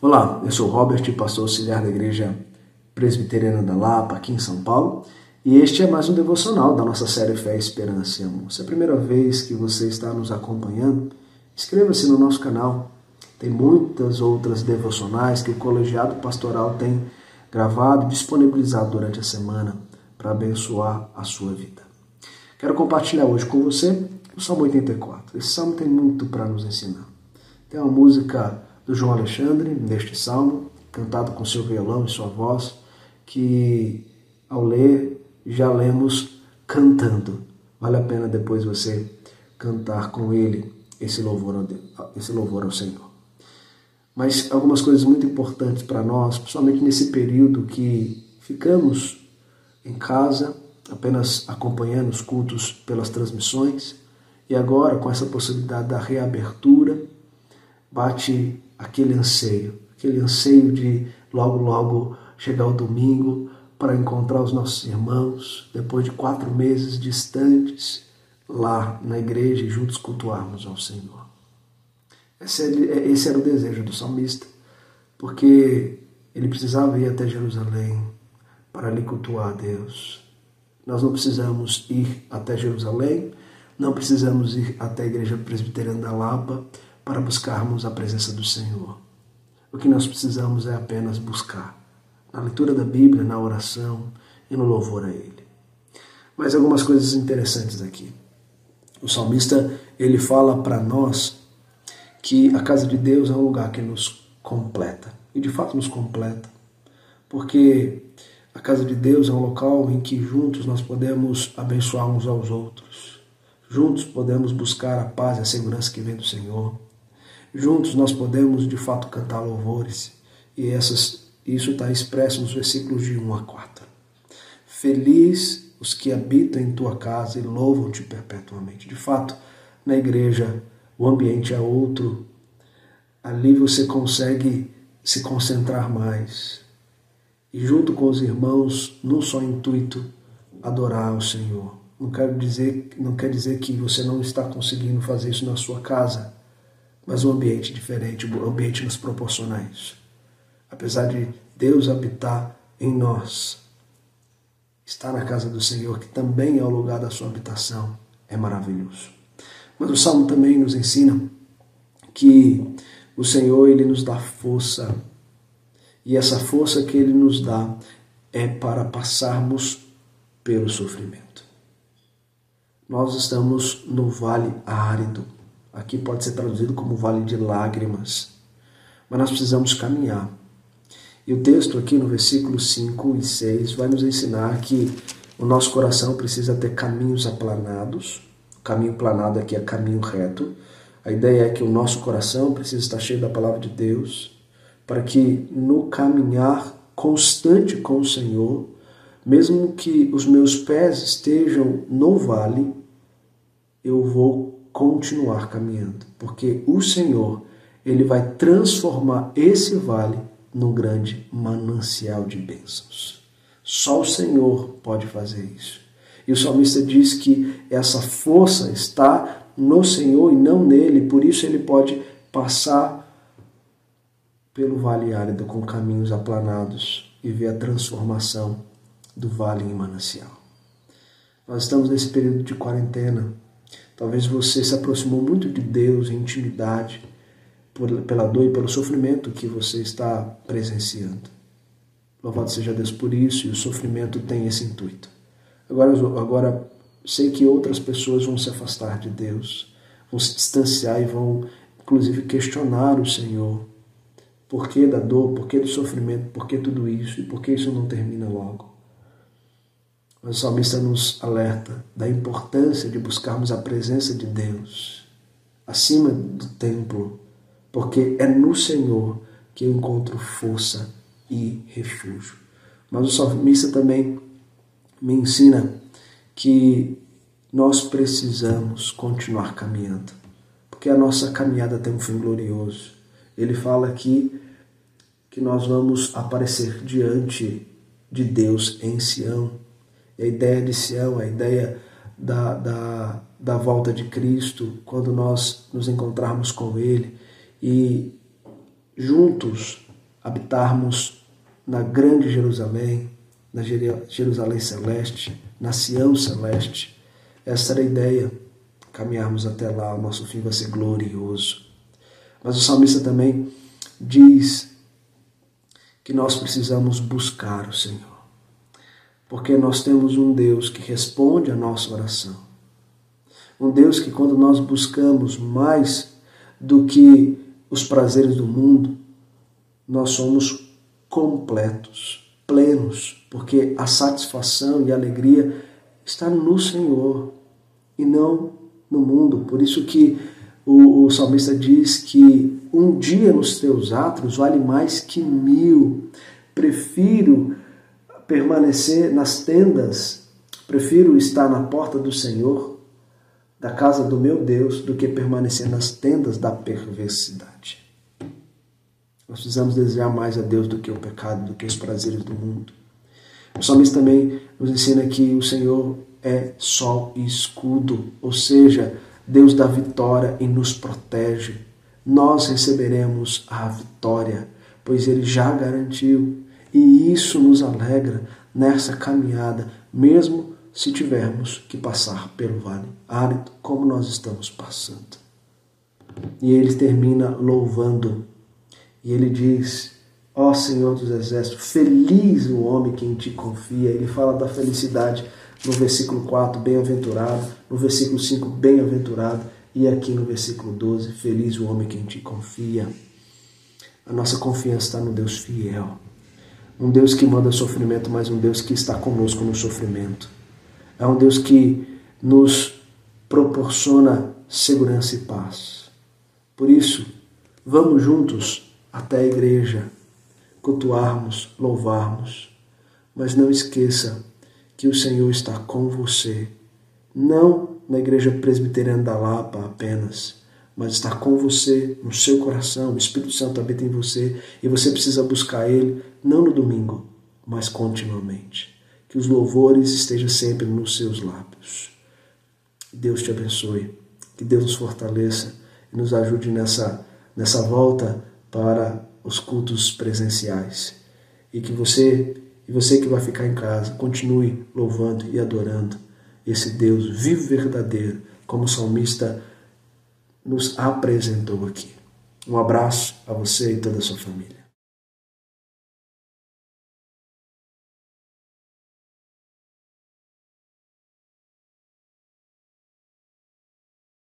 Olá, eu sou Robert, pastor auxiliar da Igreja Presbiteriana da Lapa, aqui em São Paulo, e este é mais um devocional da nossa série Fé, Esperança e Amor. Se é a primeira vez que você está nos acompanhando, inscreva-se no nosso canal. Tem muitas outras devocionais que o colegiado pastoral tem gravado e disponibilizado durante a semana para abençoar a sua vida. Quero compartilhar hoje com você o Salmo 84. Esse salmo tem muito para nos ensinar. Tem uma música do João Alexandre, neste salmo, cantado com seu violão e sua voz, que ao ler já lemos cantando. Vale a pena depois você cantar com ele esse louvor esse louvor ao Senhor. Mas algumas coisas muito importantes para nós, principalmente nesse período que ficamos em casa, apenas acompanhando os cultos pelas transmissões, e agora com essa possibilidade da reabertura, bate aquele anseio, aquele anseio de logo, logo chegar o domingo para encontrar os nossos irmãos, depois de quatro meses distantes, lá na igreja e juntos cultuarmos ao Senhor. Esse, é, esse era o desejo do salmista, porque ele precisava ir até Jerusalém para ali cultuar a Deus. Nós não precisamos ir até Jerusalém, não precisamos ir até a igreja presbiteriana da Lapa para buscarmos a presença do Senhor. O que nós precisamos é apenas buscar na leitura da Bíblia, na oração e no louvor a Ele. Mas algumas coisas interessantes aqui. O salmista ele fala para nós que a casa de Deus é um lugar que nos completa e de fato nos completa, porque a casa de Deus é um local em que juntos nós podemos abençoar uns aos outros, juntos podemos buscar a paz e a segurança que vem do Senhor. Juntos nós podemos de fato cantar louvores, e essas, isso está expresso nos versículos de 1 a 4. Feliz os que habitam em tua casa e louvam-te perpetuamente. De fato, na igreja o ambiente é outro. Ali você consegue se concentrar mais. E junto com os irmãos, num só intuito, adorar o Senhor. Não quero dizer, não quer dizer que você não está conseguindo fazer isso na sua casa mas um ambiente diferente, um ambiente nos proporciona isso. Apesar de Deus habitar em nós, estar na casa do Senhor, que também é o lugar da sua habitação, é maravilhoso. Mas o Salmo também nos ensina que o Senhor ele nos dá força, e essa força que ele nos dá é para passarmos pelo sofrimento. Nós estamos no vale árido, Aqui pode ser traduzido como vale de lágrimas. Mas nós precisamos caminhar. E o texto aqui no versículo 5 e 6 vai nos ensinar que o nosso coração precisa ter caminhos aplanados. O caminho planado aqui é caminho reto. A ideia é que o nosso coração precisa estar cheio da palavra de Deus, para que no caminhar constante com o Senhor, mesmo que os meus pés estejam no vale, eu vou continuar caminhando, porque o Senhor, ele vai transformar esse vale num grande manancial de bênçãos. Só o Senhor pode fazer isso. E o salmista diz que essa força está no Senhor e não nele, por isso ele pode passar pelo vale árido com caminhos aplanados e ver a transformação do vale em manancial. Nós estamos nesse período de quarentena Talvez você se aproximou muito de Deus em intimidade por, pela dor e pelo sofrimento que você está presenciando. Louvado seja Deus por isso, e o sofrimento tem esse intuito. Agora, agora sei que outras pessoas vão se afastar de Deus, vão se distanciar e vão, inclusive, questionar o Senhor. Por que da dor? Por que do sofrimento? Por que tudo isso? E por que isso não termina logo? O salmista nos alerta da importância de buscarmos a presença de Deus acima do templo, porque é no Senhor que eu encontro força e refúgio. Mas o salmista também me ensina que nós precisamos continuar caminhando, porque a nossa caminhada tem um fim glorioso. Ele fala aqui que nós vamos aparecer diante de Deus em Sião a ideia de Sião, a ideia da, da, da volta de Cristo, quando nós nos encontrarmos com Ele e juntos habitarmos na grande Jerusalém, na Jerusalém celeste, na Sião celeste. Essa era a ideia. Caminharmos até lá, o nosso fim vai ser glorioso. Mas o salmista também diz que nós precisamos buscar o Senhor. Porque nós temos um Deus que responde a nossa oração. Um Deus que, quando nós buscamos mais do que os prazeres do mundo, nós somos completos, plenos, porque a satisfação e a alegria está no Senhor e não no mundo. Por isso que o, o salmista diz que um dia nos teus atos vale mais que mil. Prefiro permanecer nas tendas, prefiro estar na porta do Senhor, da casa do meu Deus, do que permanecer nas tendas da perversidade. Nós precisamos desejar mais a Deus do que o pecado, do que os prazeres do mundo. O salmista também nos ensina que o Senhor é sol e escudo, ou seja, Deus dá vitória e nos protege. Nós receberemos a vitória, pois Ele já garantiu, e isso nos alegra nessa caminhada, mesmo se tivermos que passar pelo vale árido, como nós estamos passando. E ele termina louvando e ele diz: Ó oh, Senhor dos Exércitos, feliz o homem que em ti confia. Ele fala da felicidade no versículo 4, bem-aventurado, no versículo 5, bem-aventurado, e aqui no versículo 12, feliz o homem que em ti confia. A nossa confiança está no Deus fiel. Um Deus que manda sofrimento, mas um Deus que está conosco no sofrimento. É um Deus que nos proporciona segurança e paz. Por isso, vamos juntos até a igreja, cultuarmos, louvarmos. Mas não esqueça que o Senhor está com você, não na igreja presbiteriana da Lapa apenas, mas está com você no seu coração. O Espírito Santo habita em você e você precisa buscar Ele não no domingo, mas continuamente. Que os louvores estejam sempre nos seus lábios. Deus te abençoe, que Deus nos fortaleça e nos ajude nessa, nessa volta para os cultos presenciais. E que você, e você que vai ficar em casa, continue louvando e adorando esse Deus vivo e verdadeiro, como o salmista nos apresentou aqui. Um abraço a você e toda a sua família.